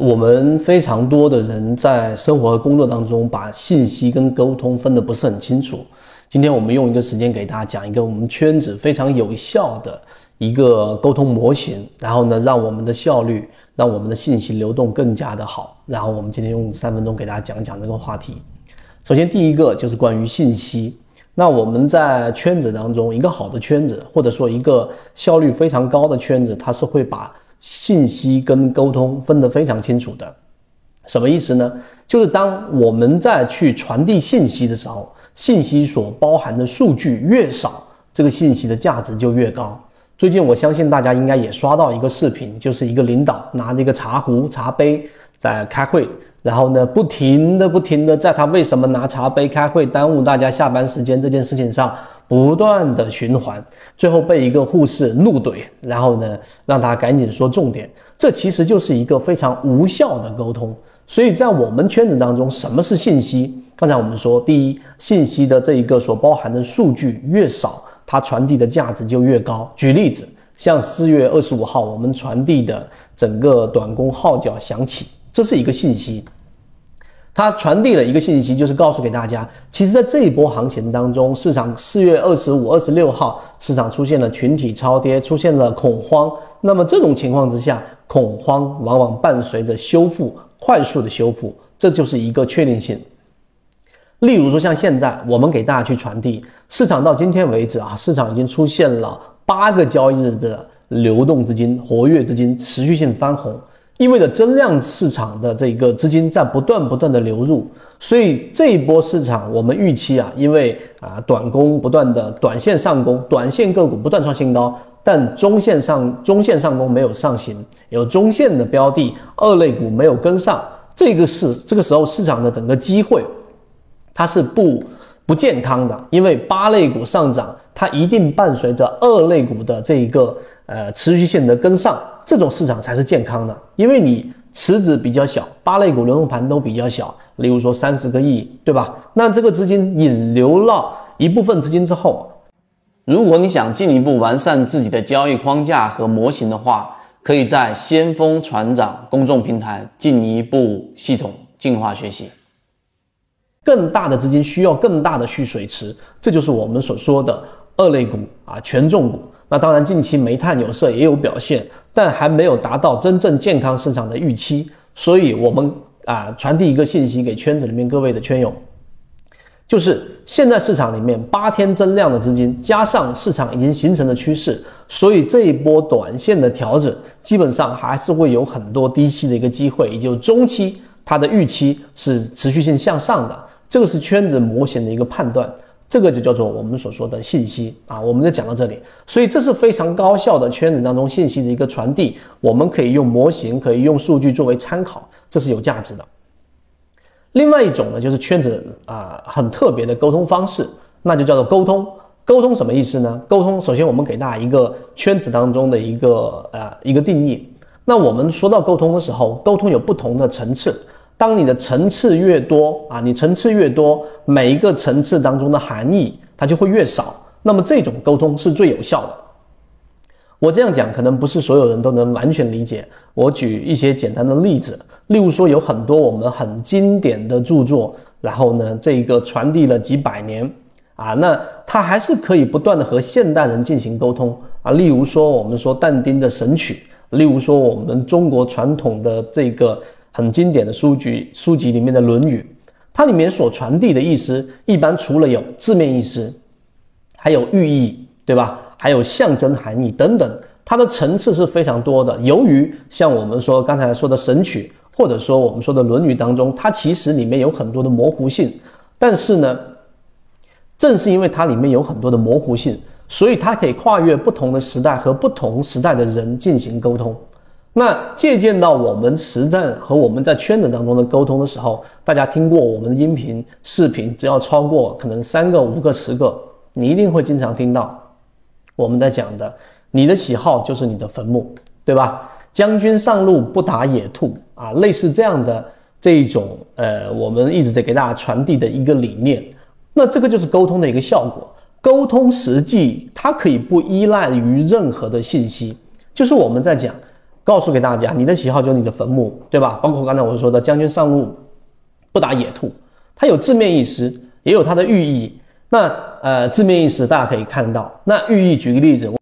我们非常多的人在生活和工作当中，把信息跟沟通分得不是很清楚。今天我们用一个时间给大家讲一个我们圈子非常有效的一个沟通模型，然后呢，让我们的效率，让我们的信息流动更加的好。然后我们今天用三分钟给大家讲讲这个话题。首先，第一个就是关于信息。那我们在圈子当中，一个好的圈子，或者说一个效率非常高的圈子，它是会把信息跟沟通分得非常清楚的，什么意思呢？就是当我们在去传递信息的时候，信息所包含的数据越少，这个信息的价值就越高。最近我相信大家应该也刷到一个视频，就是一个领导拿着一个茶壶、茶杯在开会，然后呢，不停的、不停的在他为什么拿茶杯开会耽误大家下班时间这件事情上。不断的循环，最后被一个护士怒怼，然后呢，让他赶紧说重点。这其实就是一个非常无效的沟通。所以在我们圈子当中，什么是信息？刚才我们说，第一，信息的这一个所包含的数据越少，它传递的价值就越高。举例子，像四月二十五号我们传递的整个短工号角响起，这是一个信息。它传递了一个信息，就是告诉给大家，其实，在这一波行情当中，市场四月二十五、二十六号，市场出现了群体超跌，出现了恐慌。那么这种情况之下，恐慌往往伴随着修复，快速的修复，这就是一个确定性。例如说，像现在我们给大家去传递，市场到今天为止啊，市场已经出现了八个交易日的流动资金、活跃资金持续性翻红。意味着增量市场的这个资金在不断不断的流入，所以这一波市场我们预期啊，因为啊短工不断的短线上攻，短线个股不断创新高，但中线上中线上攻没有上行，有中线的标的二类股没有跟上，这个是这个时候市场的整个机会，它是不不健康的，因为八类股上涨，它一定伴随着二类股的这一个呃持续性的跟上。这种市场才是健康的，因为你池子比较小，八类股流动盘都比较小，例如说三十个亿，对吧？那这个资金引流了一部分资金之后，如果你想进一步完善自己的交易框架和模型的话，可以在先锋船长公众平台进一步系统进化学习。更大的资金需要更大的蓄水池，这就是我们所说的二类股啊，权重股。那当然，近期煤炭、有色也有表现，但还没有达到真正健康市场的预期。所以，我们啊传递一个信息给圈子里面各位的圈友，就是现在市场里面八天增量的资金，加上市场已经形成的趋势，所以这一波短线的调整，基本上还是会有很多低吸的一个机会，也就是中期它的预期是持续性向上的。这个是圈子模型的一个判断。这个就叫做我们所说的信息啊，我们就讲到这里，所以这是非常高效的圈子当中信息的一个传递，我们可以用模型，可以用数据作为参考，这是有价值的。另外一种呢，就是圈子啊很特别的沟通方式，那就叫做沟通。沟通什么意思呢？沟通首先我们给大家一个圈子当中的一个呃一个定义。那我们说到沟通的时候，沟通有不同的层次。当你的层次越多啊，你层次越多，每一个层次当中的含义它就会越少。那么这种沟通是最有效的。我这样讲可能不是所有人都能完全理解。我举一些简单的例子，例如说有很多我们很经典的著作，然后呢，这个传递了几百年啊，那它还是可以不断的和现代人进行沟通啊。例如说我们说但丁的《神曲》，例如说我们中国传统的这个。很经典的书籍，书籍里面的《论语》，它里面所传递的意思，一般除了有字面意思，还有寓意，对吧？还有象征含义等等，它的层次是非常多的。由于像我们说刚才说的《神曲》，或者说我们说的《论语》当中，它其实里面有很多的模糊性，但是呢，正是因为它里面有很多的模糊性，所以它可以跨越不同的时代和不同时代的人进行沟通。那借鉴到我们实战和我们在圈子当中的沟通的时候，大家听过我们的音频、视频，只要超过可能三个、五个、十个，你一定会经常听到我们在讲的：你的喜好就是你的坟墓，对吧？将军上路不打野兔啊，类似这样的这一种，呃，我们一直在给大家传递的一个理念。那这个就是沟通的一个效果。沟通实际它可以不依赖于任何的信息，就是我们在讲。告诉给大家，你的喜好就是你的坟墓，对吧？包括刚才我说的“将军上路不打野兔”，它有字面意思，也有它的寓意。那呃，字面意思大家可以看到，那寓意举个例子。